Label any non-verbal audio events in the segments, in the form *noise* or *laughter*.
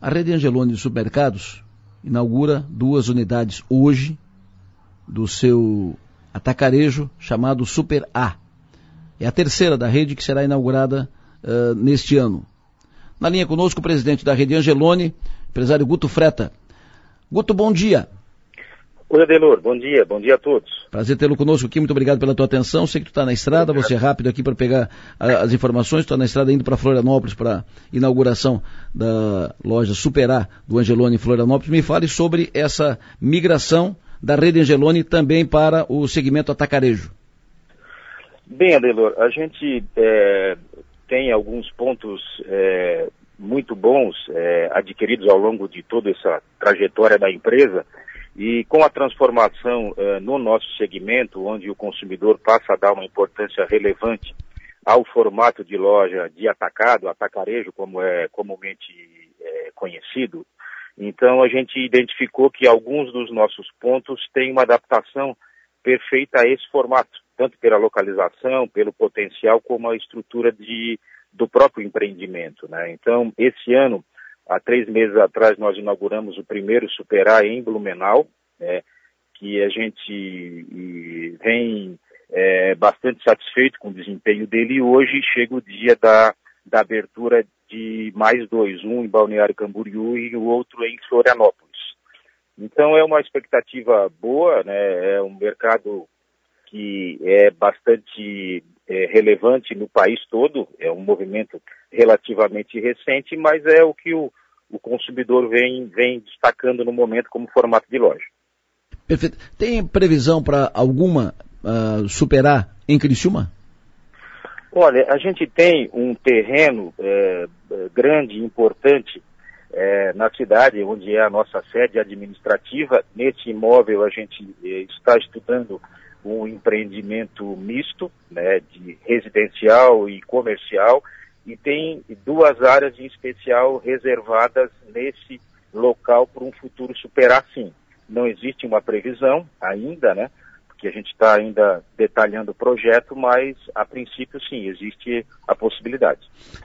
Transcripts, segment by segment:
A rede Angeloni de supermercados inaugura duas unidades hoje do seu atacarejo chamado Super A. É a terceira da rede que será inaugurada uh, neste ano. Na linha conosco o presidente da rede Angeloni, empresário Guto Freta. Guto, bom dia. Oi, Adelor, bom dia, bom dia a todos. Prazer tê-lo conosco aqui, muito obrigado pela tua atenção. Sei que tu está na estrada, você é rápido aqui para pegar a, as informações, tu está na estrada indo para Florianópolis para inauguração da loja Superar do Angelone em Florianópolis. Me fale sobre essa migração da rede Angelone também para o segmento atacarejo. Bem, Adelor, a gente é, tem alguns pontos é, muito bons é, adquiridos ao longo de toda essa trajetória da empresa e com a transformação uh, no nosso segmento, onde o consumidor passa a dar uma importância relevante ao formato de loja de atacado, atacarejo, como é comumente é, conhecido, então a gente identificou que alguns dos nossos pontos têm uma adaptação perfeita a esse formato, tanto pela localização, pelo potencial, como a estrutura de, do próprio empreendimento. Né? Então, esse ano, Há três meses atrás nós inauguramos o primeiro Superar em Blumenau, né, que a gente vem é, bastante satisfeito com o desempenho dele e hoje chega o dia da, da abertura de mais dois, um em Balneário Camboriú e o outro em Florianópolis. Então é uma expectativa boa, né, é um mercado que é bastante é, relevante no país todo, é um movimento relativamente recente, mas é o que o, o consumidor vem, vem destacando no momento como formato de loja. Perfeito. Tem previsão para alguma uh, superar em Criciúma? Olha, a gente tem um terreno é, grande, importante, é, na cidade, onde é a nossa sede administrativa. Nesse imóvel, a gente é, está estudando um empreendimento misto, né, de residencial e comercial, e tem duas áreas em especial reservadas nesse local para um futuro superar sim. Não existe uma previsão ainda, né? Porque a gente está ainda detalhando o projeto, mas a princípio sim, existe a possibilidade.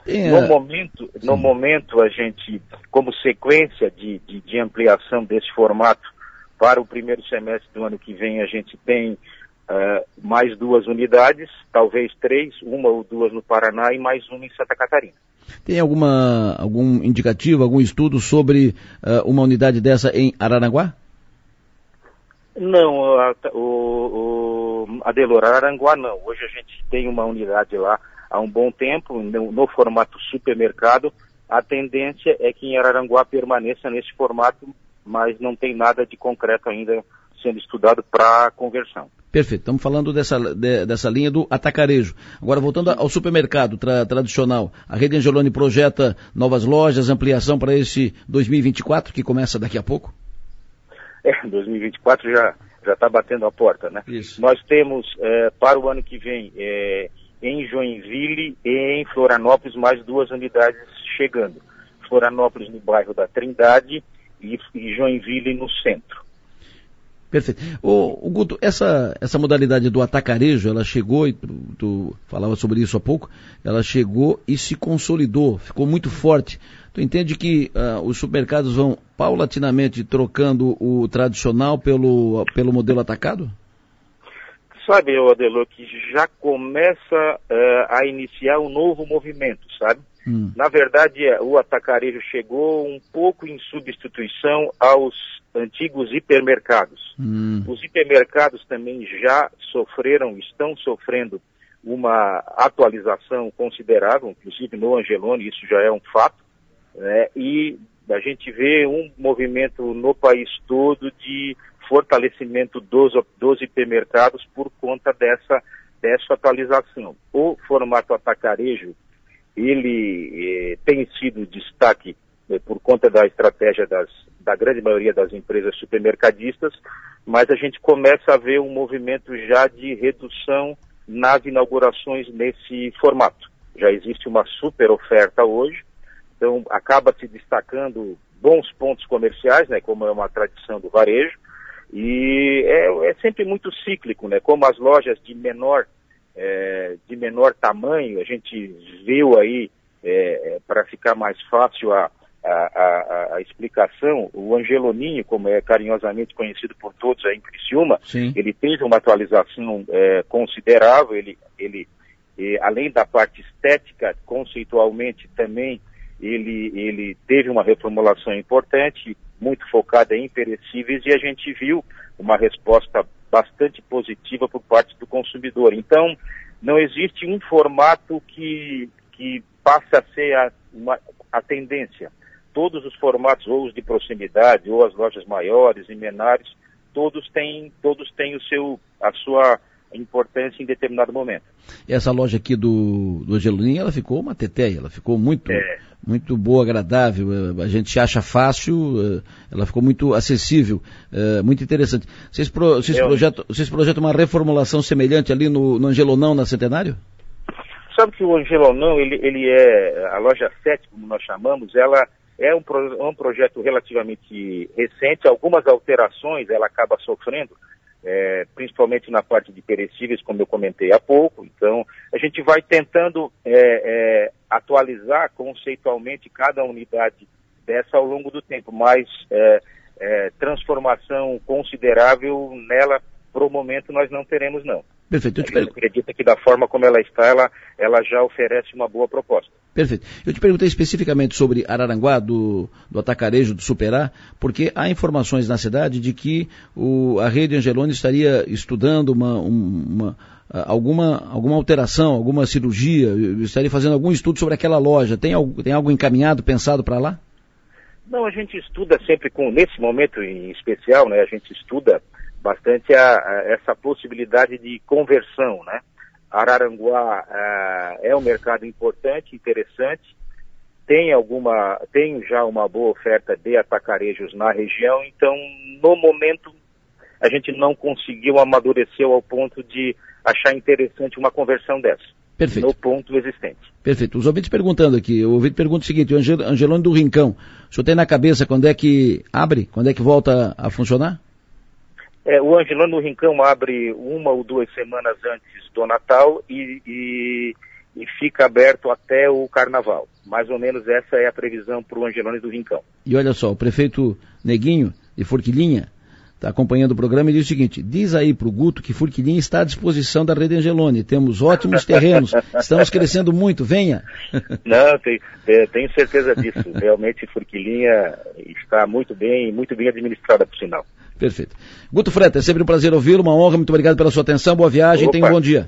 É... No, momento, no momento, a gente, como sequência de, de, de ampliação desse formato para o primeiro semestre do ano que vem, a gente tem Uh, mais duas unidades, talvez três, uma ou duas no Paraná e mais uma em Santa Catarina. Tem alguma algum indicativo, algum estudo sobre uh, uma unidade dessa em Araranguá? Não, a, o, o Adelor, Araranguá não. Hoje a gente tem uma unidade lá há um bom tempo, no, no formato supermercado. A tendência é que em Araranguá permaneça nesse formato, mas não tem nada de concreto ainda sendo estudado para conversão. Perfeito, estamos falando dessa, de, dessa linha do atacarejo. Agora, voltando ao supermercado tra, tradicional, a Rede Angeloni projeta novas lojas, ampliação para esse 2024, que começa daqui a pouco? É, 2024 já já está batendo a porta, né? Isso. Nós temos é, para o ano que vem é, em Joinville e em Florianópolis mais duas unidades chegando. Florianópolis no bairro da Trindade e, e Joinville no centro. Perfeito. O, Guto, essa, essa modalidade do atacarejo, ela chegou, e tu, tu, falava sobre isso há pouco, ela chegou e se consolidou, ficou muito forte. Tu entende que uh, os supermercados vão paulatinamente trocando o tradicional pelo, pelo modelo atacado? Sabe, Adelô, que já começa uh, a iniciar um novo movimento, sabe? Hum. Na verdade, é, o atacarejo chegou um pouco em substituição aos antigos hipermercados. Hum. Os hipermercados também já sofreram, estão sofrendo uma atualização considerável, inclusive no Angelone, isso já é um fato, né? e a gente vê um movimento no país todo de fortalecimento dos, dos hipermercados por conta dessa, dessa atualização. O formato atacarejo, ele eh, tem sido destaque por conta da estratégia das, da grande maioria das empresas supermercadistas, mas a gente começa a ver um movimento já de redução nas inaugurações nesse formato. Já existe uma super oferta hoje, então acaba se destacando bons pontos comerciais, né, como é uma tradição do varejo, e é, é sempre muito cíclico, né, como as lojas de menor, é, de menor tamanho, a gente viu aí, é para ficar mais fácil a, a, a, a, explicação, o Angeloninho, como é carinhosamente conhecido por todos aí em Criciúma, Sim. ele teve uma atualização é, considerável, ele, ele e, além da parte estética, conceitualmente também, ele, ele teve uma reformulação importante, muito focada em perecíveis, e a gente viu uma resposta bastante positiva por parte do consumidor. Então, não existe um formato que, que passe a ser a, uma, a tendência. Todos os formatos, ou os de proximidade, ou as lojas maiores e menores, todos têm, todos têm o seu, a sua importância em determinado momento. Essa loja aqui do, do ela ficou uma teteia, ela ficou muito, é. muito boa, agradável, a gente acha fácil, eh, ela ficou muito acessível, eh, muito interessante. Vocês, pro, vocês, Eu... projetam, vocês projetam uma reformulação semelhante ali no, no Angelonão, na Centenário? Sabe que o Angelonão, ele, ele é, a loja 7, como nós chamamos, ela é um, pro, um projeto relativamente recente, algumas alterações ela acaba sofrendo, é, principalmente na parte de perecíveis, como eu comentei há pouco. Então, a gente vai tentando é, é, atualizar conceitualmente cada unidade dessa ao longo do tempo, mas é, é, transformação considerável nela, para o momento, nós não teremos, não. Perfeito. Eu te acredita que da forma como ela está, ela, ela já oferece uma boa proposta. Perfeito. Eu te perguntei especificamente sobre Araranguá, do, do atacarejo do Superar, porque há informações na cidade de que o, a rede Angeloni estaria estudando uma, uma, alguma, alguma alteração, alguma cirurgia, estaria fazendo algum estudo sobre aquela loja. Tem algo, tem algo encaminhado, pensado para lá? Não, a gente estuda sempre com, nesse momento em especial, né, a gente estuda bastante a, a essa possibilidade de conversão, né? Araranguá uh, é um mercado importante, interessante, tem alguma, tem já uma boa oferta de atacarejos na região, então no momento a gente não conseguiu amadurecer ao ponto de achar interessante uma conversão dessa. Perfeito. No ponto existente. Perfeito. Os ouvintes perguntando aqui, o ouvinte pergunta o seguinte, o Angelone do Rincão, o senhor tem na cabeça quando é que abre, quando é que volta a funcionar? É, o Angelano Rincão abre uma ou duas semanas antes do Natal e, e, e, fica aberto até o Carnaval. Mais ou menos essa é a previsão para o Angelone do Rincão. E olha só, o prefeito Neguinho, de Forquilinha, está acompanhando o programa e diz o seguinte, diz aí para o Guto que Forquilinha está à disposição da Rede Angelone, temos ótimos terrenos, *laughs* estamos crescendo muito, venha. *laughs* Não, tenho, tenho certeza disso, realmente Forquilinha está muito bem, muito bem administrada por sinal. Perfeito. Guto Freta, é sempre um prazer ouvi-lo, uma honra, muito obrigado pela sua atenção, boa viagem, Opa. tenha um bom dia.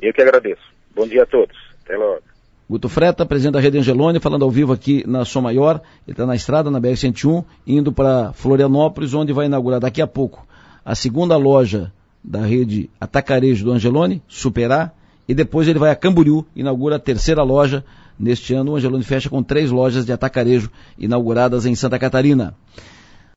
Eu que agradeço. Bom dia a todos. Até logo. Guto Freta, presidente da Rede Angelone, falando ao vivo aqui na Som Maior. Ele está na estrada, na BR-101, indo para Florianópolis, onde vai inaugurar daqui a pouco a segunda loja da rede Atacarejo do Angelone, Superar, e depois ele vai a Camboriú, inaugura a terceira loja. Neste ano, o Angelone fecha com três lojas de atacarejo inauguradas em Santa Catarina.